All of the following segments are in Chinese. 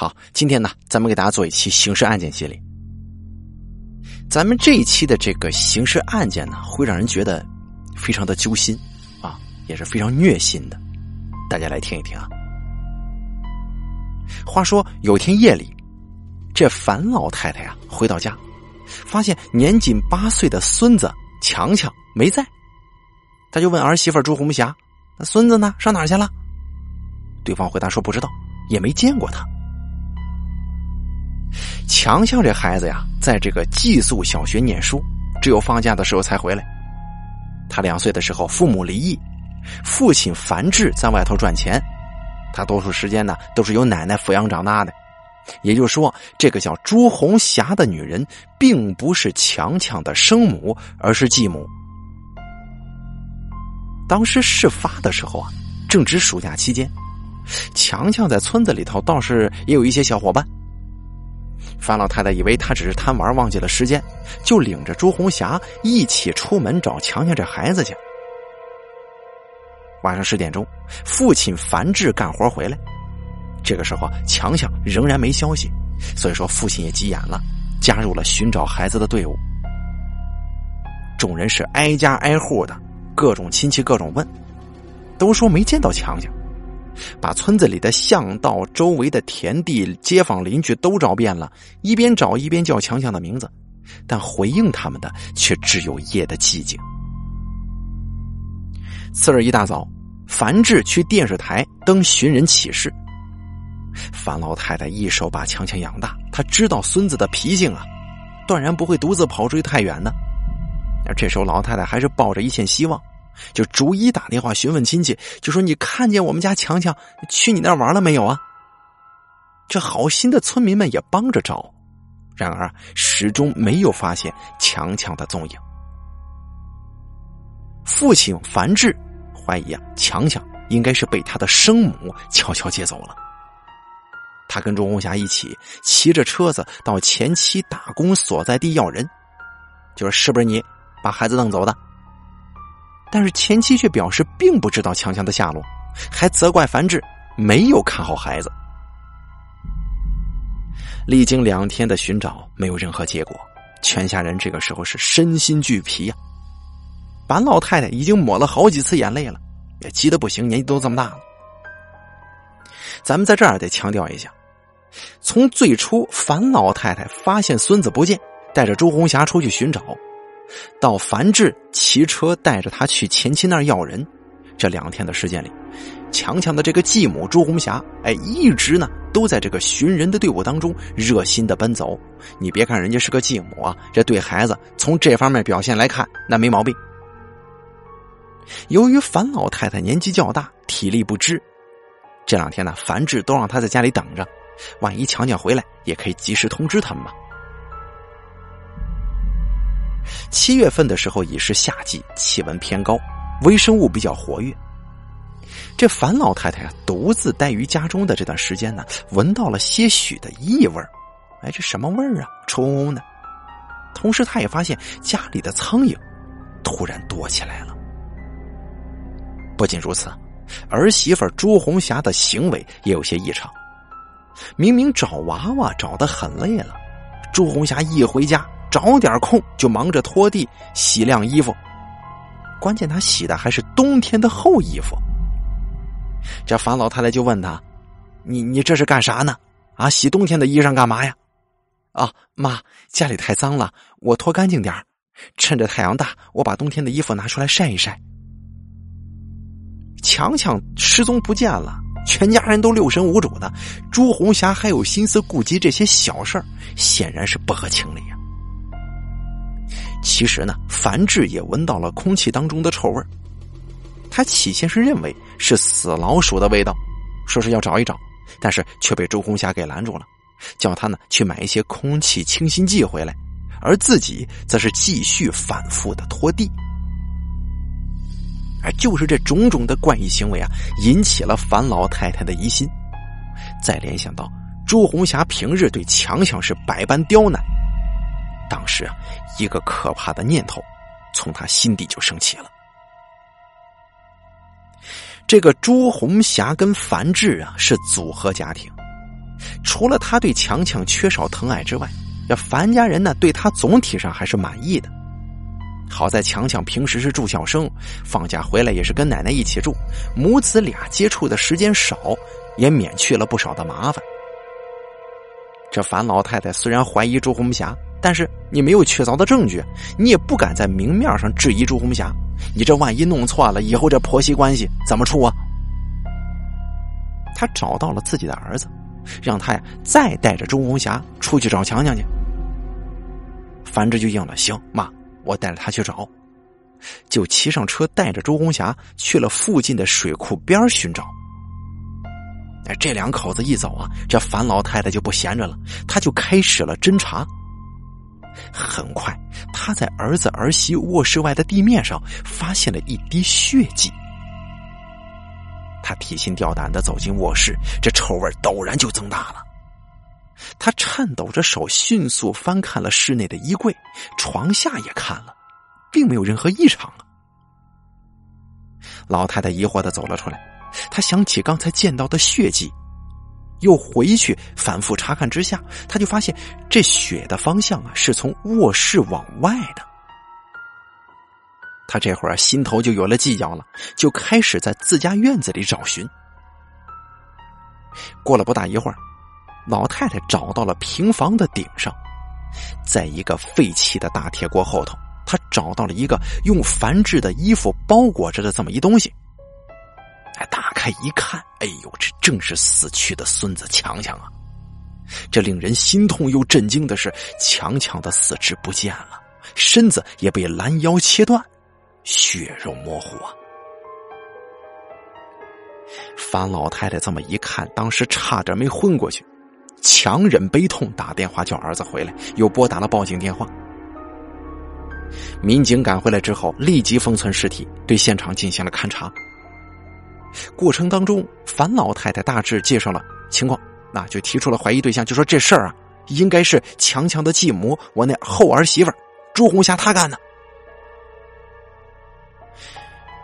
好，今天呢，咱们给大家做一期刑事案件系列。咱们这一期的这个刑事案件呢，会让人觉得非常的揪心啊，也是非常虐心的。大家来听一听啊。话说有天夜里，这樊老太太呀回到家，发现年仅八岁的孙子强强没在，他就问儿媳妇朱红霞：“那孙子呢？上哪儿去了？”对方回答说：“不知道，也没见过他。”强强这孩子呀，在这个寄宿小学念书，只有放假的时候才回来。他两岁的时候，父母离异，父亲樊志在外头赚钱，他多数时间呢都是由奶奶抚养长大的。也就是说，这个叫朱红霞的女人，并不是强强的生母，而是继母。当时事发的时候啊，正值暑假期间，强强在村子里头倒是也有一些小伙伴。樊老太太以为他只是贪玩忘记了时间，就领着朱红霞一起出门找强强这孩子去。晚上十点钟，父亲樊志干活回来，这个时候强强仍然没消息，所以说父亲也急眼了，加入了寻找孩子的队伍。众人是挨家挨户的，各种亲戚各种问，都说没见到强强。把村子里的巷道、周围的田地、街坊邻居都找遍了，一边找一边叫强强的名字，但回应他们的却只有夜的寂静。次日一大早，樊志去电视台登寻人启事。樊老太太一手把强强养大，她知道孙子的脾性啊，断然不会独自跑出去太远的。而这时候，老太太还是抱着一线希望。就逐一打电话询问亲戚，就说你看见我们家强强去你那玩了没有啊？这好心的村民们也帮着找，然而始终没有发现强强的踪影。父亲樊志怀疑啊，强强应该是被他的生母悄悄接走了。他跟朱红霞一起骑着车子到前妻打工所在地要人，就是是不是你把孩子弄走的？但是前妻却表示并不知道强强的下落，还责怪樊志没有看好孩子。历经两天的寻找，没有任何结果，全家人这个时候是身心俱疲呀。樊老太太已经抹了好几次眼泪了，也急得不行，年纪都这么大了。咱们在这儿得强调一下，从最初樊老太太发现孙子不见，带着朱红霞出去寻找。到樊志骑车带着他去前妻那儿要人，这两天的时间里，强强的这个继母朱红霞，哎，一直呢都在这个寻人的队伍当中热心的奔走。你别看人家是个继母啊，这对孩子从这方面表现来看，那没毛病。由于樊老太太年纪较大，体力不支，这两天呢，樊志都让他在家里等着，万一强强回来，也可以及时通知他们嘛。七月份的时候已是夏季，气温偏高，微生物比较活跃。这樊老太太啊，独自待于家中的这段时间呢，闻到了些许的异味哎，这什么味儿啊？臭烘烘的。同时，她也发现家里的苍蝇突然多起来了。不仅如此，儿媳妇朱红霞的行为也有些异常。明明找娃娃找的很累了，朱红霞一回家。找点空就忙着拖地、洗晾衣服，关键他洗的还是冬天的厚衣服。这樊老太太就问他：“你你这是干啥呢？啊，洗冬天的衣裳干嘛呀？”啊，妈，家里太脏了，我拖干净点趁着太阳大，我把冬天的衣服拿出来晒一晒。强强失踪不见了，全家人都六神无主的，朱红霞还有心思顾及这些小事儿，显然是不合情理呀。其实呢，樊志也闻到了空气当中的臭味他起先是认为是死老鼠的味道，说是要找一找，但是却被周红霞给拦住了，叫他呢去买一些空气清新剂回来，而自己则是继续反复的拖地。而就是这种种的怪异行为啊，引起了樊老太太的疑心。再联想到朱红霞平日对强强是百般刁难。当时啊，一个可怕的念头从他心底就升起了。这个朱红霞跟樊志啊是组合家庭，除了他对强强缺少疼爱之外，这樊家人呢对他总体上还是满意的。好在强强平时是住校生，放假回来也是跟奶奶一起住，母子俩接触的时间少，也免去了不少的麻烦。这樊老太太虽然怀疑朱红霞，但是你没有确凿的证据，你也不敢在明面上质疑朱红霞。你这万一弄错了，以后这婆媳关系怎么处啊？他找到了自己的儿子，让他呀再带着朱红霞出去找强强去。樊志就应了：“行，妈，我带着他去找。”就骑上车，带着朱红霞去了附近的水库边寻找。哎，这两口子一走啊，这樊老太太就不闲着了，她就开始了侦查。很快，他在儿子儿媳卧室外的地面上发现了一滴血迹。他提心吊胆的走进卧室，这臭味陡然就增大了。他颤抖着手，迅速翻看了室内的衣柜、床下，也看了，并没有任何异常啊。老太太疑惑的走了出来，她想起刚才见到的血迹。又回去反复查看之下，他就发现这血的方向啊是从卧室往外的。他这会儿心头就有了计较了，就开始在自家院子里找寻。过了不大一会儿，老太太找到了平房的顶上，在一个废弃的大铁锅后头，她找到了一个用繁制的衣服包裹着的这么一东西。打开一看，哎呦，这正是死去的孙子强强啊！这令人心痛又震惊的是，强强的四肢不见了，身子也被拦腰切断，血肉模糊啊！樊老太太这么一看，当时差点没昏过去，强忍悲痛打电话叫儿子回来，又拨打了报警电话。民警赶回来之后，立即封存尸体，对现场进行了勘查。过程当中，樊老太太大致介绍了情况，那就提出了怀疑对象，就说这事儿啊，应该是强强的继母，我那后儿媳妇朱红霞她干的。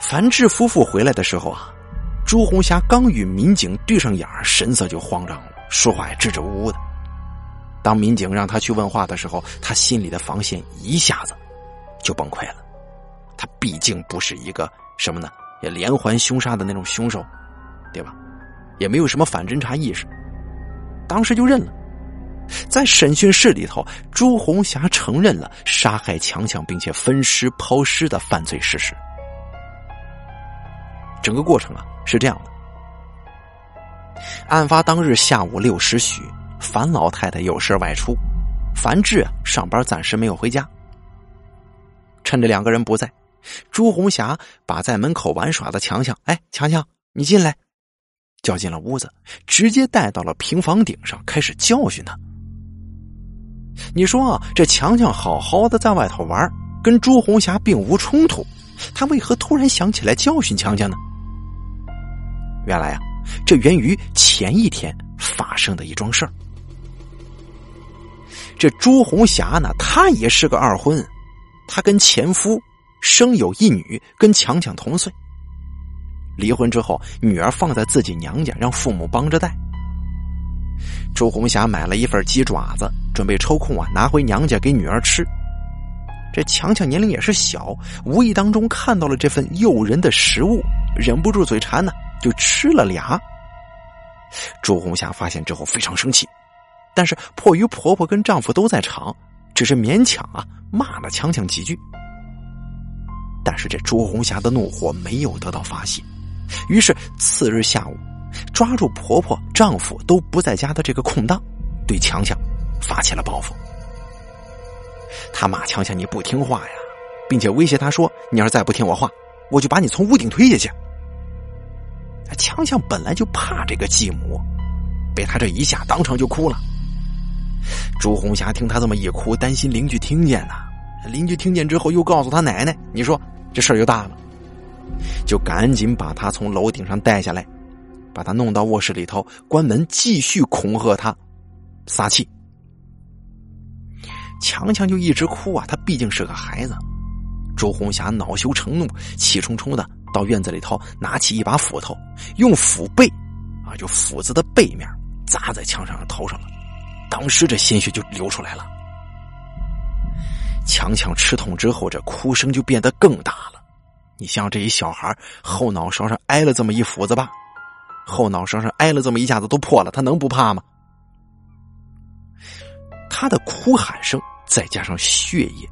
樊志夫妇回来的时候啊，朱红霞刚与民警对上眼神色就慌张了，说话也支支吾吾的。当民警让他去问话的时候，他心里的防线一下子就崩溃了。他毕竟不是一个什么呢？也连环凶杀的那种凶手，对吧？也没有什么反侦查意识，当时就认了。在审讯室里头，朱红霞承认了杀害强强并且分尸抛尸的犯罪事实。整个过程啊是这样的：案发当日下午六时许，樊老太太有事外出，樊志啊上班暂时没有回家，趁着两个人不在。朱红霞把在门口玩耍的强强，哎，强强，你进来，叫进了屋子，直接带到了平房顶上，开始教训他。你说啊，这强强好好的在外头玩，跟朱红霞并无冲突，他为何突然想起来教训强强呢？原来啊，这源于前一天发生的一桩事儿。这朱红霞呢，她也是个二婚，她跟前夫。生有一女，跟强强同岁。离婚之后，女儿放在自己娘家，让父母帮着带。朱红霞买了一份鸡爪子，准备抽空啊拿回娘家给女儿吃。这强强年龄也是小，无意当中看到了这份诱人的食物，忍不住嘴馋呢，就吃了俩。朱红霞发现之后非常生气，但是迫于婆婆跟丈夫都在场，只是勉强啊骂了强强几句。但是这朱红霞的怒火没有得到发泄，于是次日下午，抓住婆婆、丈夫都不在家的这个空档，对强强发起了报复。他骂强强你不听话呀，并且威胁他说：“你要是再不听我话，我就把你从屋顶推下去。”强强本来就怕这个继母，被他这一下当场就哭了。朱红霞听他这么一哭，担心邻居听见呢。邻居听见之后，又告诉他奶奶：“你说。”这事儿就大了，就赶紧把他从楼顶上带下来，把他弄到卧室里头，关门，继续恐吓他，撒气。强强就一直哭啊，他毕竟是个孩子。周红霞恼羞成怒，气冲冲的到院子里头，拿起一把斧头，用斧背，啊，就斧子的背面砸在强强的头上了，当时这鲜血就流出来了。强强吃痛之后，这哭声就变得更大了。你像这一小孩后脑勺上挨了这么一斧子吧，后脑勺上挨了这么一下子都破了，他能不怕吗？他的哭喊声再加上血液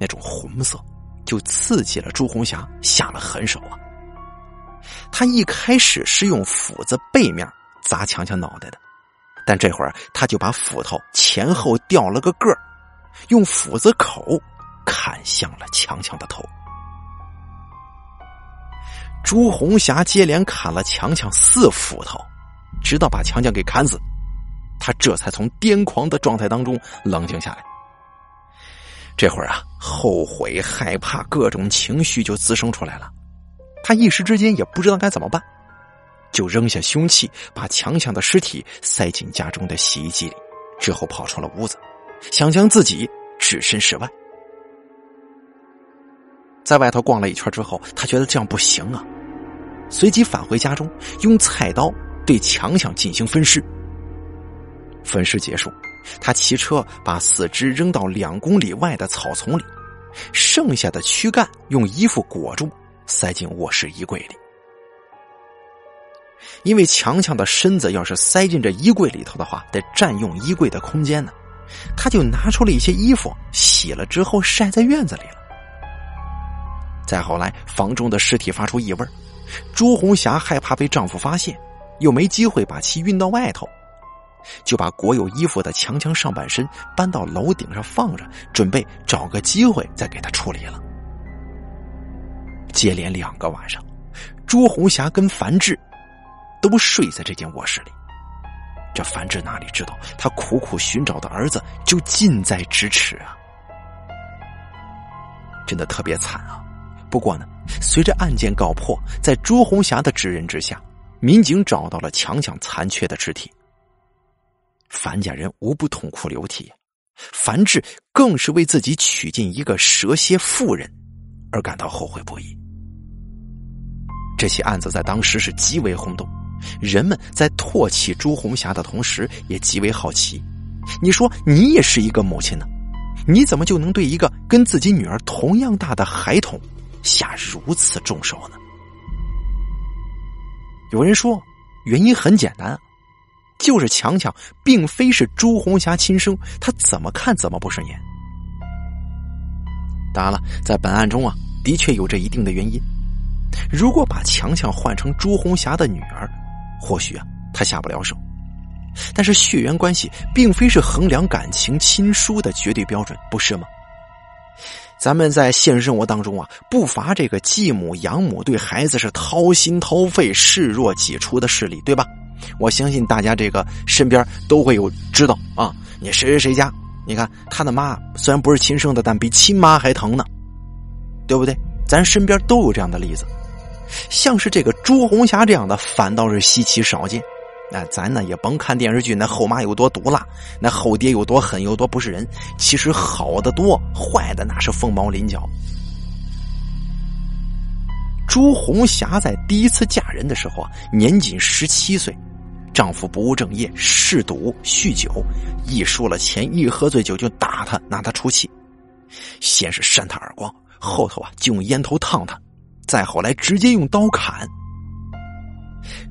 那种红色，就刺激了朱红霞下了狠手啊。他一开始是用斧子背面砸强强脑袋的，但这会儿他就把斧头前后掉了个个儿，用斧子口砍向了强强的头。朱红霞接连砍了强强四斧头，直到把强强给砍死，他这才从癫狂的状态当中冷静下来。这会儿啊，后悔、害怕各种情绪就滋生出来了，他一时之间也不知道该怎么办，就扔下凶器，把强强的尸体塞进家中的洗衣机里，之后跑出了屋子，想将自己置身事外。在外头逛了一圈之后，他觉得这样不行啊。随即返回家中，用菜刀对强强进行分尸。分尸结束，他骑车把四肢扔到两公里外的草丛里，剩下的躯干用衣服裹住，塞进卧室衣柜里。因为强强的身子要是塞进这衣柜里头的话，得占用衣柜的空间呢，他就拿出了一些衣服，洗了之后晒在院子里了。再后来，房中的尸体发出异味朱红霞害怕被丈夫发现，又没机会把其运到外头，就把裹有衣服的强强上半身搬到楼顶上放着，准备找个机会再给他处理了。接连两个晚上，朱红霞跟樊志都睡在这间卧室里。这樊志哪里知道，他苦苦寻找的儿子就近在咫尺啊！真的特别惨啊！不过呢，随着案件告破，在朱红霞的指认之下，民警找到了强强残缺的肢体。樊家人无不痛哭流涕，樊志更是为自己娶进一个蛇蝎妇人而感到后悔不已。这起案子在当时是极为轰动，人们在唾弃朱红霞的同时，也极为好奇：你说你也是一个母亲呢，你怎么就能对一个跟自己女儿同样大的孩童？下如此重手呢？有人说，原因很简单，就是强强并非是朱红霞亲生，他怎么看怎么不顺眼。当然了，在本案中啊，的确有着一定的原因。如果把强强换成朱红霞的女儿，或许啊，他下不了手。但是血缘关系并非是衡量感情亲疏的绝对标准，不是吗？咱们在现实生活当中啊，不乏这个继母养母对孩子是掏心掏肺、视若己出的事例，对吧？我相信大家这个身边都会有知道啊。你谁谁谁家，你看他的妈虽然不是亲生的，但比亲妈还疼呢，对不对？咱身边都有这样的例子，像是这个朱红霞这样的，反倒是稀奇少见。那咱呢也甭看电视剧，那后妈有多毒辣，那后爹有多狠，有多不是人。其实好的多，坏的那是凤毛麟角。朱红霞在第一次嫁人的时候啊，年仅十七岁，丈夫不务正业，嗜赌酗酒，一输了钱，一喝醉酒就打她，拿她出气。先是扇她耳光，后头啊就用烟头烫她，再后来直接用刀砍。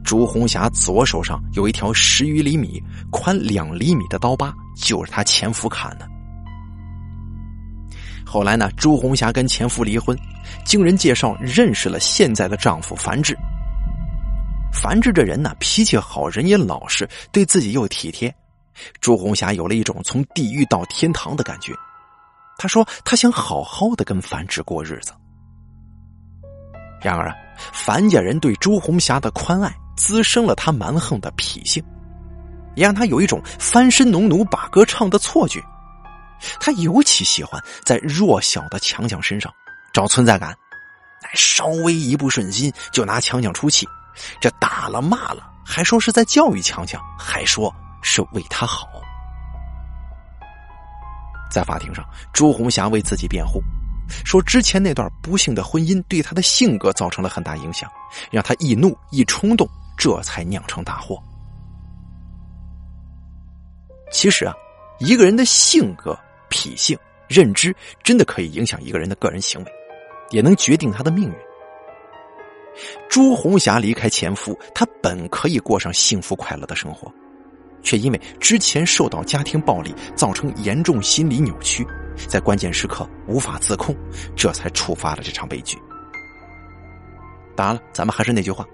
朱红霞左手上有一条十余厘米、宽两厘米的刀疤，就是她前夫砍的。后来呢，朱红霞跟前夫离婚，经人介绍认识了现在的丈夫樊志。樊志这人呢，脾气好，人也老实，对自己又体贴。朱红霞有了一种从地狱到天堂的感觉。她说：“她想好好的跟樊志过日子。”然而啊，樊家人对朱红霞的宽爱滋生了他蛮横的脾性，也让他有一种翻身农奴把歌唱的错觉。他尤其喜欢在弱小的强强身上找存在感，哎，稍微一不顺心就拿强强出气，这打了骂了，还说是在教育强强，还说是为他好。在法庭上，朱红霞为自己辩护。说之前那段不幸的婚姻对他的性格造成了很大影响，让他易怒易冲动，这才酿成大祸。其实啊，一个人的性格、脾性、认知，真的可以影响一个人的个人行为，也能决定他的命运。朱红霞离开前夫，她本可以过上幸福快乐的生活，却因为之前受到家庭暴力，造成严重心理扭曲，在关键时刻无法自控，这才触发了这场悲剧。当然了，咱们还是那句话，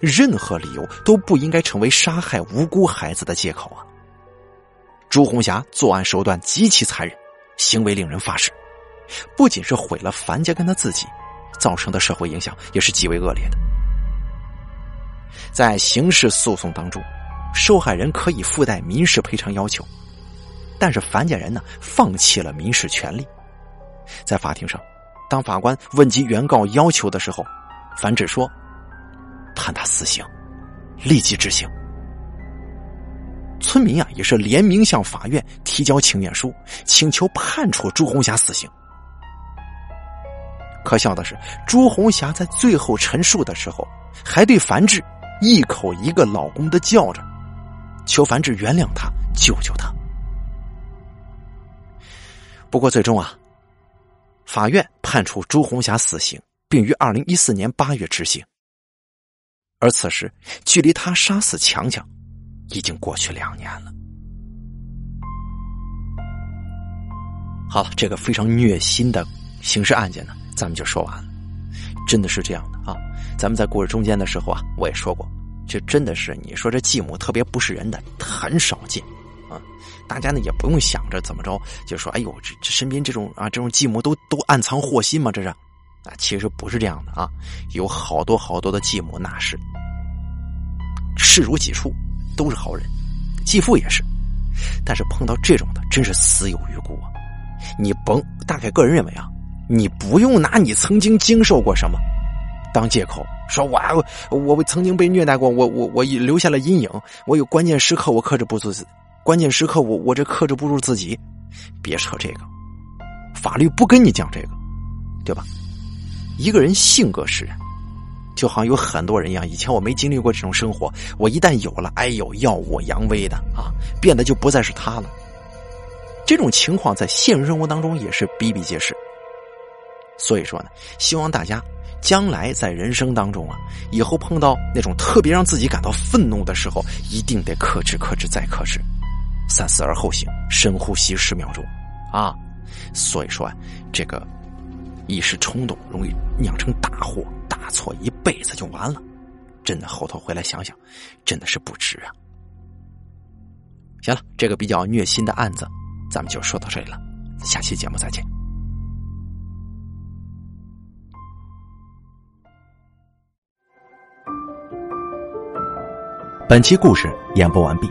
任何理由都不应该成为杀害无辜孩子的借口啊！朱红霞作案手段极其残忍，行为令人发指，不仅是毁了樊家跟他自己。造成的社会影响也是极为恶劣的。在刑事诉讼当中，受害人可以附带民事赔偿要求，但是樊家人呢放弃了民事权利。在法庭上，当法官问及原告要求的时候，樊志说：“判他死刑，立即执行。”村民啊也是联名向法院提交请愿书，请求判处朱红霞死刑。可笑的是，朱红霞在最后陈述的时候，还对樊志一口一个“老公”的叫着，求樊志原谅他，救救他。不过最终啊，法院判处朱红霞死刑，并于二零一四年八月执行。而此时，距离他杀死强强，已经过去两年了。好了，这个非常虐心的刑事案件呢。咱们就说完了，真的是这样的啊！咱们在故事中间的时候啊，我也说过，这真的是你说这继母特别不是人的，很少见。大家呢也不用想着怎么着，就说哎呦，这这身边这种啊这种继母都都暗藏祸心吗？这是啊，其实不是这样的啊，有好多好多的继母那是视如己出，都是好人，继父也是，但是碰到这种的，真是死有余辜啊！你甭，大概个人认为啊。你不用拿你曾经经受过什么当借口，说我我我曾经被虐待过，我我我留下了阴影，我有关键时刻我克制不住自己，关键时刻我我这克制不住自己，别扯这个，法律不跟你讲这个，对吧？一个人性格使然，就好像有很多人一样，以前我没经历过这种生活，我一旦有了，哎呦耀武扬威的啊，变得就不再是他了。这种情况在现实生活当中也是比比皆是。所以说呢，希望大家将来在人生当中啊，以后碰到那种特别让自己感到愤怒的时候，一定得克制、克制再克制，三思而后行，深呼吸十秒钟，啊，所以说啊，这个一时冲动容易酿成大祸，大错一辈子就完了。真的后头回来想想，真的是不值啊。行了，这个比较虐心的案子，咱们就说到这里了，下期节目再见。本期故事演播完毕。